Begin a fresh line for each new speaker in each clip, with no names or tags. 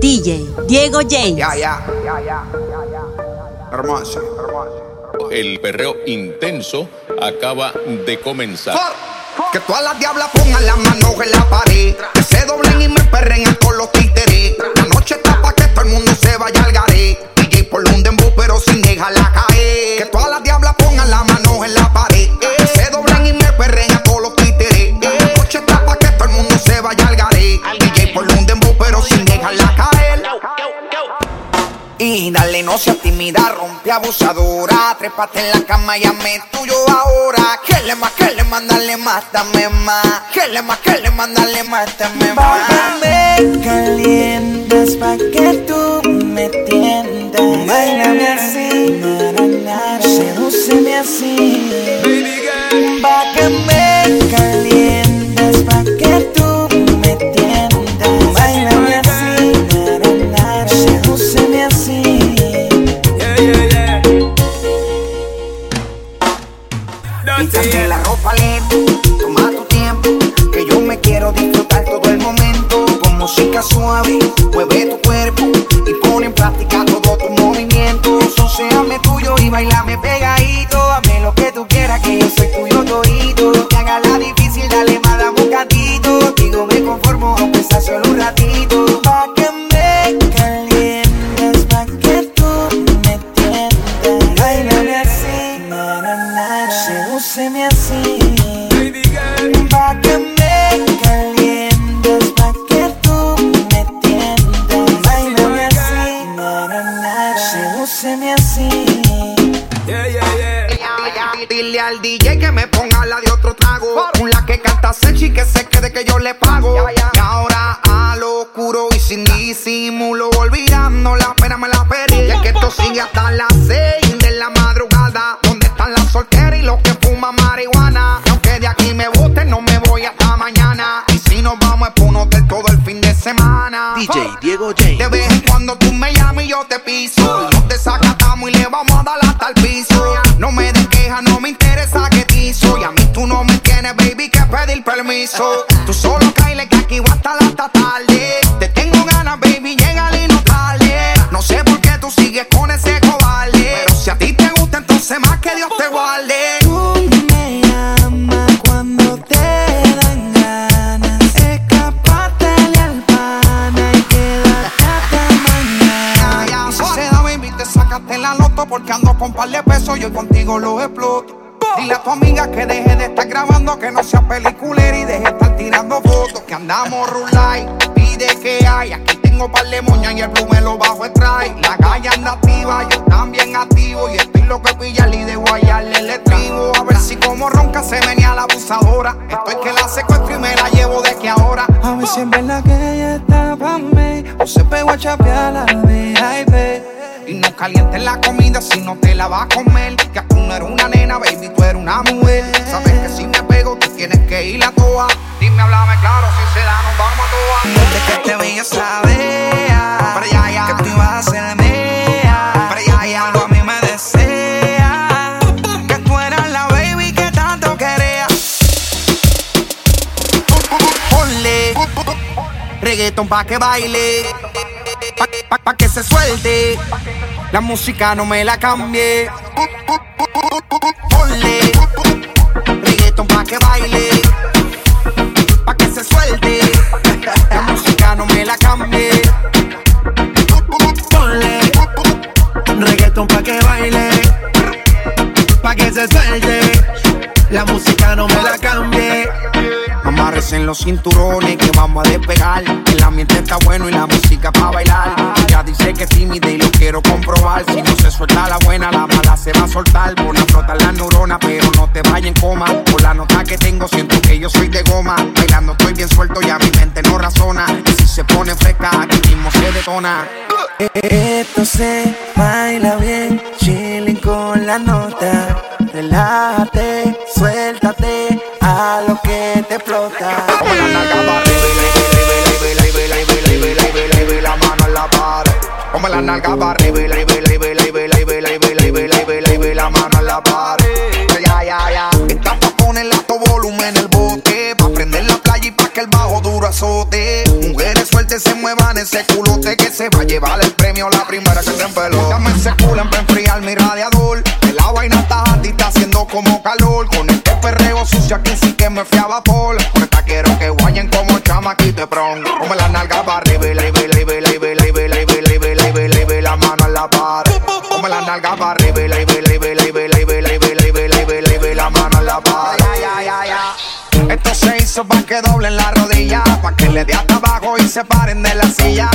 DJ Diego James.
Ya, ya, ya, ya, ya, ya. Hermoso,
El perreo intenso acaba de comenzar.
Que todas las diablas pongan las manos en la pared. Que se doblen y me perren con los títeres. La noche está pa' que todo el mundo se vaya al garé. DJ por un dembow, pero sin dejarla caer. Que no seas tímida, rompe abusadora. Trépate en la cama y hazme tuyo ahora. Que le más, que le más, dale más, dame más. Que le más, que le más, dale más, dame más.
Me calientas pa' que tú me tiendas. Bailame así, sedúceme así. Pa' que me
Quítate la ropa lento, toma tu tiempo, que yo me quiero disfrutar todo el momento. Con música suave, mueve Dile al DJ que me ponga la de otro trago. Una que canta sexy que se quede que yo le pago. Y ahora a lo oscuro y sin disimulo, olvidando la pena me la perdí. Y es que esto sigue hasta las seis de la madrugada. ¿Dónde están las solteras y los que fuman marihuana? Y aunque de aquí me boten, no me voy hasta mañana. Y si nos vamos es por un hotel todo
DJ Diego James.
De vez en cuando tú me llamas y yo te piso. Y nos desacatamos y le vamos a dar hasta el piso. No me des queja, no me interesa que te hizo. Y a mí tú no me tienes, baby, que pedir permiso. Tú solo caile que aquí voy hasta la hasta tarde. Te tengo ganas, baby, llega y no tarde. No sé por qué tú sigues con ese cobarde. Pero si a ti te gusta, entonces más que Dios te guarde.
Tú me
porque ando con par de pesos, yo contigo lo exploto. Dile a tu amiga que deje de estar grabando, que no sea peliculera y deje de estar tirando fotos. Que andamos rulay, pide que hay. Aquí tengo par de moñas y el blue me lo bajo el. La calle anda activa, yo también activo. Y estoy loco de pillarle y de guayarle el estribo. A ver si como ronca se venía la abusadora. Estoy que la secuestro y me la llevo de que ahora.
A ver si es verdad que ella está pa' mí O se pegó a chapear la VIP
Y no calientes la comida si no te la vas a comer. Que tú no eres una nena, baby, tú eres una mujer. Sabes que si me pego, tú tienes que ir a toa. Dime, háblame claro, si se da, nos vamos a toa.
Desde que te yo sabía
Pero ya, ya.
Que tú ibas a ser mía
Pero ya, ya.
Tú a mí me deseas Que tú eras la baby que tanto quería
Ponle reggaeton pa' que baile, pa, pa- pa' que se suelte. La música no me la cambie. Ponle los cinturones que vamos a despegar. El ambiente está bueno y la música pa' bailar. Ya dice que es tímida y lo quiero comprobar. Si no se suelta la buena, la mala se va a soltar. Pon a flotar la neurona, pero no te vayas en coma. Por la nota que tengo, siento que yo soy de goma. Bailando estoy bien suelto, ya mi mente no razona. Y si se pone fresca, aquí mismo se detona.
Esto se baila bien, chilling con la nota. Relájate, suéltate
nalga para arriba y la y la y la y la y la y la arriba la mano en la pared. Ya, ya, ya. Esta pa' ponerle alto volumen en el bote. Pa' prender la playa y pa' que el bajo duro azote. Mujeres sueltas se muevan ese culote que se va a llevar el premio la primera que se empeló. Dame ese culo para enfriar mi radiador. Que la vaina está y está haciendo como calor. Con este perreo sucio aquí sí que me fui a vapor. Ahorita quiero que guayen como chamaquito de pron. Come la nalga para arriba y la rodilla, pa' que le dé hasta abajo y se paren de la silla.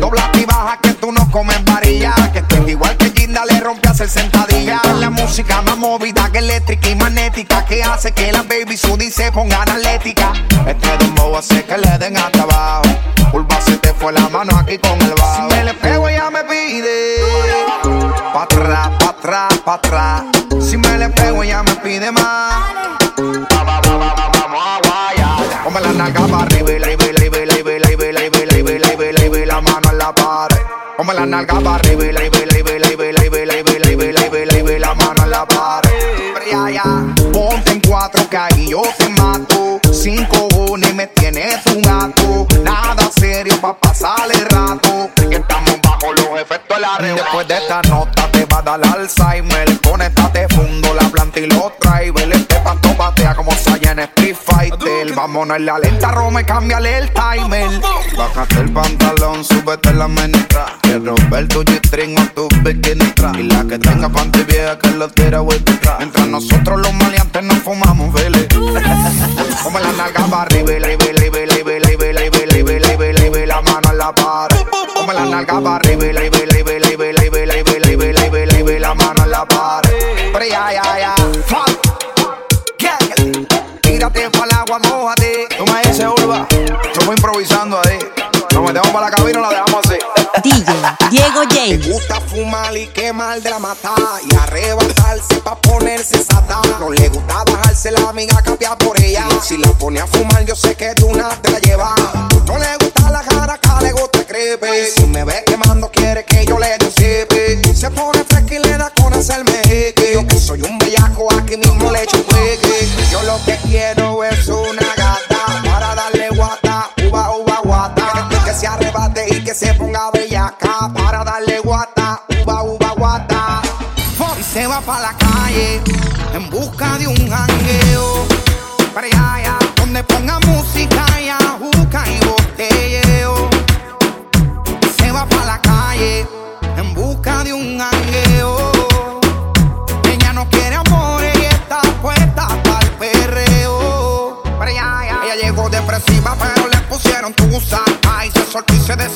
Dobla y baja que tú no comes varilla, que estoy igual que Ginda le rompe a hacer sentadilla. La música más movida que eléctrica y magnética que hace que las baby sudi se pongan atlética. Este dembow hace que le den hasta abajo. Curva se te fue la mano aquí con el bajo. Si me le pego ella me pide pa' atrás, pa' atrás, pa' atrás. Si me le pego ella me pide más. Come la nalga para arriba y la y la y y y y y y la mano en la pared. Ponte en cuatro que ahí yo te mato. Sin cojones me tienes un gato. Nada serio pa' pasar el rato. Que estamos bajo los efectos de la red. Después de esta nota te va a dar Alzheimer. Conéctate fundo la planta y los drivers. Este pato batea como Saya en lighter. Vámonos en la lenta, Rome, cámbiale el timer. Bájate el pantalón, súbete la menestra. Quiero ver tu G-string o tu bikini. Y la que tenga panty vieja que lo tira vuelta tra. Mientras nosotros los maleantes nos fumamos, vele. Como la nalga va arriba, vele, vele, vele, vele, vele, vele, vele, vele, la mano en la par. Como la nalga va arriba, vele, vele, vele, vele, vele, vele, vele, vele, la mano en la par. Pero ya, ya, ya. Fuck. Yeah. Tírate para el agua, mojate. Tú me dices, Urba. Estamos improvisando ahí. Nos metemos para la cabina y la dejamos así.
DJ Diego
Le
J.
gusta fumar y quemar de la mata Y arrebatarse pa' ponerse sata No le gusta bajarse la amiga capia por ella Si la pone a fumar yo sé que tú nada te la llevas No le gusta la cara, acá le gusta el crepe Si me ve quemando pa' la calle En busca de un jangueo Para allá, allá Donde ponga música y ajuca y botelleo se va pa' la calle en busca de un jangueo. Ella no quiere amor y está puesta para el perreo. Ya, ya. Ella llegó depresiva, pero le pusieron tusa. Ay, se soltó y se desabotonó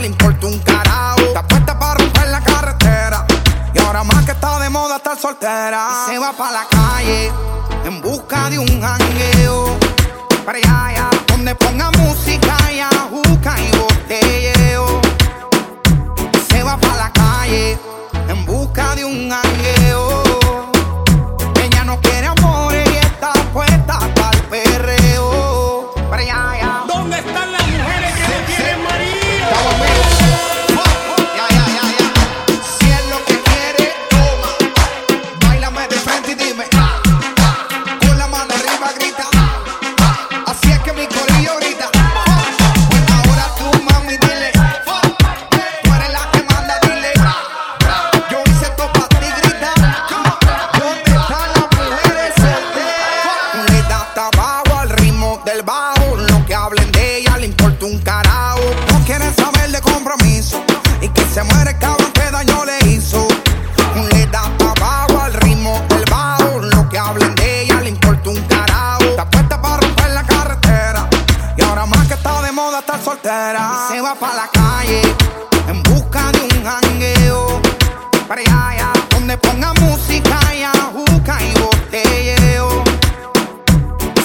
le importa un carajo. Está puesta para romper la carretera. Y ahora más que está de moda estar soltera. Se va pa' la calle en busca de un jangueo. Para allá, donde ponga música va pa' la calle en busca de un jangueo. Para allá, donde ponga música y ajuca y botelleo.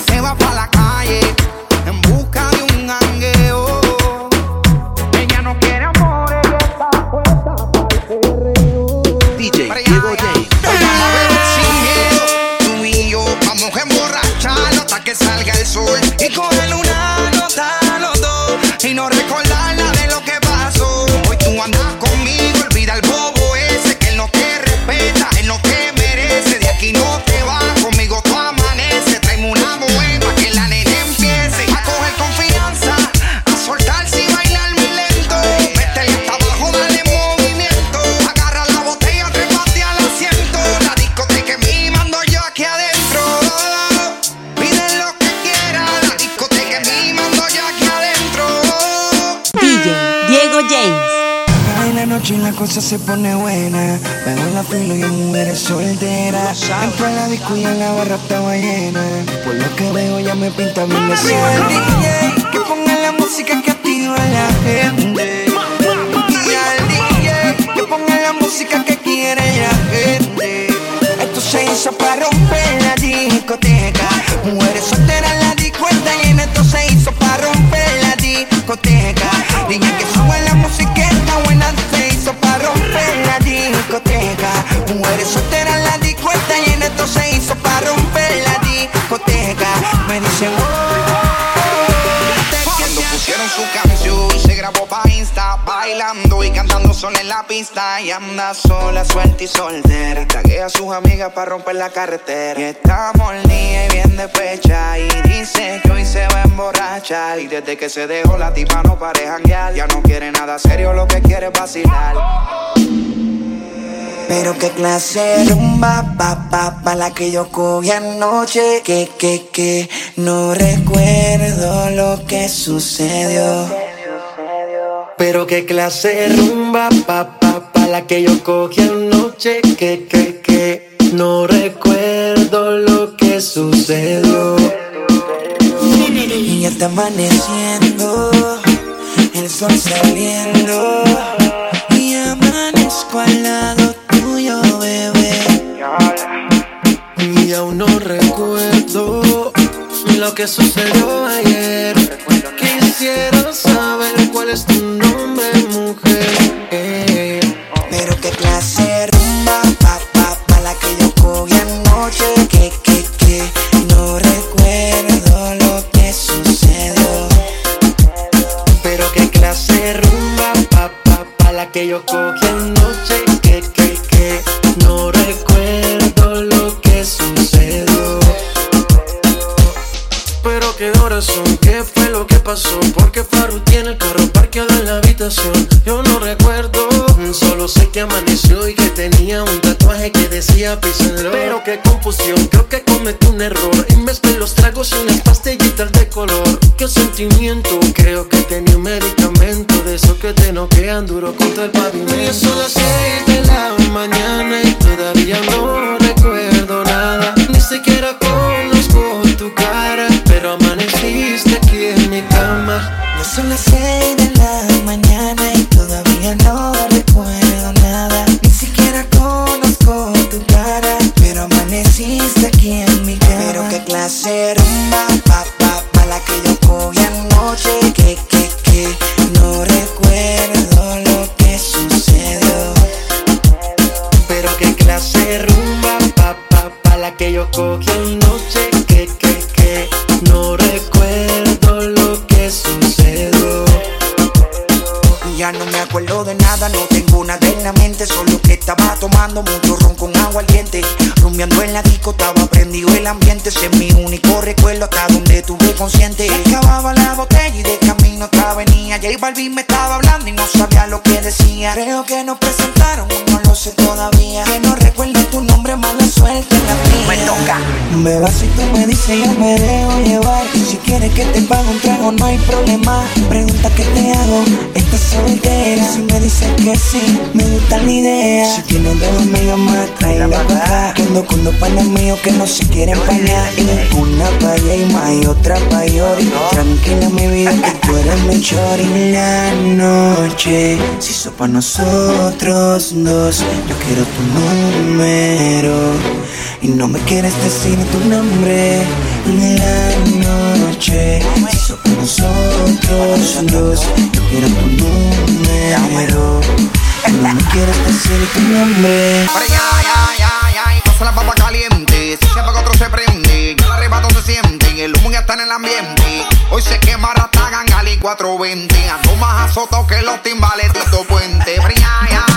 Se va pa' la calle en busca de un jangueo. Ella no quiere amor, ella está puesta pa'l perreo.
DJ
Para
Diego
allá.
J.
Vamos a beber sin miedo, tú y yo vamos a emborracharnos hasta que salga el sol
noche la cosa se pone buena. Pego la fila y mujeres solteras. Entro a la disco y en la barra estaba llena. Por lo que veo ya me pinta bien suerte. DJ, que ponga la música que activa a la gente. Y al DJ, que ponga la música que quiere la gente. Esto se hizo para romper la discoteca. Mujeres solteras
sola en la pista. Y anda sola, suelta y soltera. Taguea a sus amigas para romper la carretera. Y está y bien despecha. Y dice que hoy se va a emborrachar. Y desde que se dejó la tipa no pare janguear. Ya no quiere nada serio, lo que quiere es vacilar.
Pero qué clase de rumba, pa, pa, pa, la que yo cogí anoche. Que, que, que, no recuerdo lo que sucedió.
Pero qué clase de rumba, pa, pa, pa, la que yo cogí anoche, que, que, que, no recuerdo lo que sucedió.
Y ya está amaneciendo, el sol saliendo. Y amanezco al lado tuyo, bebé.
Y aún no recuerdo lo que sucedió ayer. Quisiera saber cuál es tu nombre, mujer.
Qué
horas son, qué fue lo que pasó. Porque Faru tiene el carro parqueado en la habitación. Yo no recuerdo, solo sé que amaneció y que tenía un tatuaje que decía Love. Pero qué confusión, creo que cometí un error. Y mezclé los tragos y unas pastillitas de color. Qué sentimiento, creo que tenía un medicamento de esos que te noquean duro contra el pavimento. Son las seis de la mañana y todavía no recuerdo nada. Ni siquiera conozco pero amaneciste aquí en mi cama.
Ya son las seis de la mañana y todavía no nada en la mente, solo que estaba tomando mucho ron con agua al diente. Rumbeando en la disco, estaba prendido el ambiente, ese es mi único recuerdo hasta donde tuve consciente. Acababa la botella y de camino otra venía. J Balvin me estaba hablando y no sabía lo que decía. Creo que nos presentaron, no lo sé todavía. Que no recuerdo tu nombre, mala suerte en la mía.
Me toca.
me vas y tú me dices yo me dejo llevar Si quieres que te pague un trago no hay problema Pregunta qué te hago, estás soltera Si me dices que me gusta la idea. Si tienes dos amigas más, tráela para acá Que ando con dos panas míos que no se quieren pañar Y una pa' allá y más y otra pa' llorar Tranquila mi vida que tú eres mi chori. La noche si hizo pa' nosotros dos. Yo quiero tu número y no me quieres decir tu nombre. En la noche. Nosotros dos, yo quiero tu número. No me quieres decir tu nombre.
Pero ya, ya, ya, ya, y pasa la papa caliente. Si se apaga otro se prende, ya el arrebato se siente. El humo ya está en el ambiente. Hoy se quema Ratagan Gali 420. Ando más azotado que los timbales Tito Puente. Pero ya, ya, ya,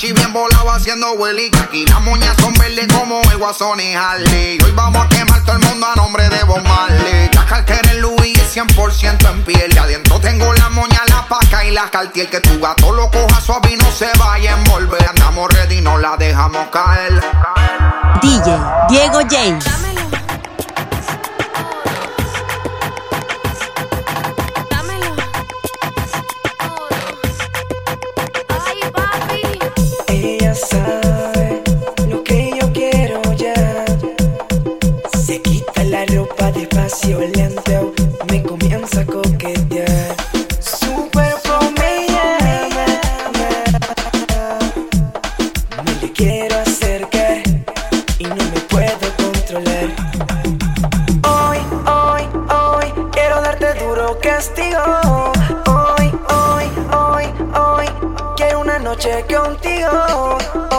machi bien volado haciendo hueli. Que aquí las moñas son verdes como el guasón y Harley. Hoy vamos a quemar todo el mundo a nombre de Bob Marley. La cartera en Louis es 100% en piel. Y adentro tengo la moña, la paca y la cartier. Que tu gato lo coja suave no se vaya a envolver. Andamos ready, no la dejamos caer.
DJ Diego James.
Castigo. Hoy, hoy, hoy, hoy, quiero una noche contigo.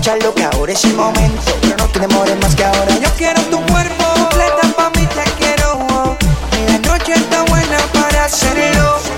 Aprovecha lo que ahora es el momento. Pero no te demores más que ahora. Yo quiero tu cuerpo. Completa pa' mí te quiero. Y la noche está buena para hacerlo.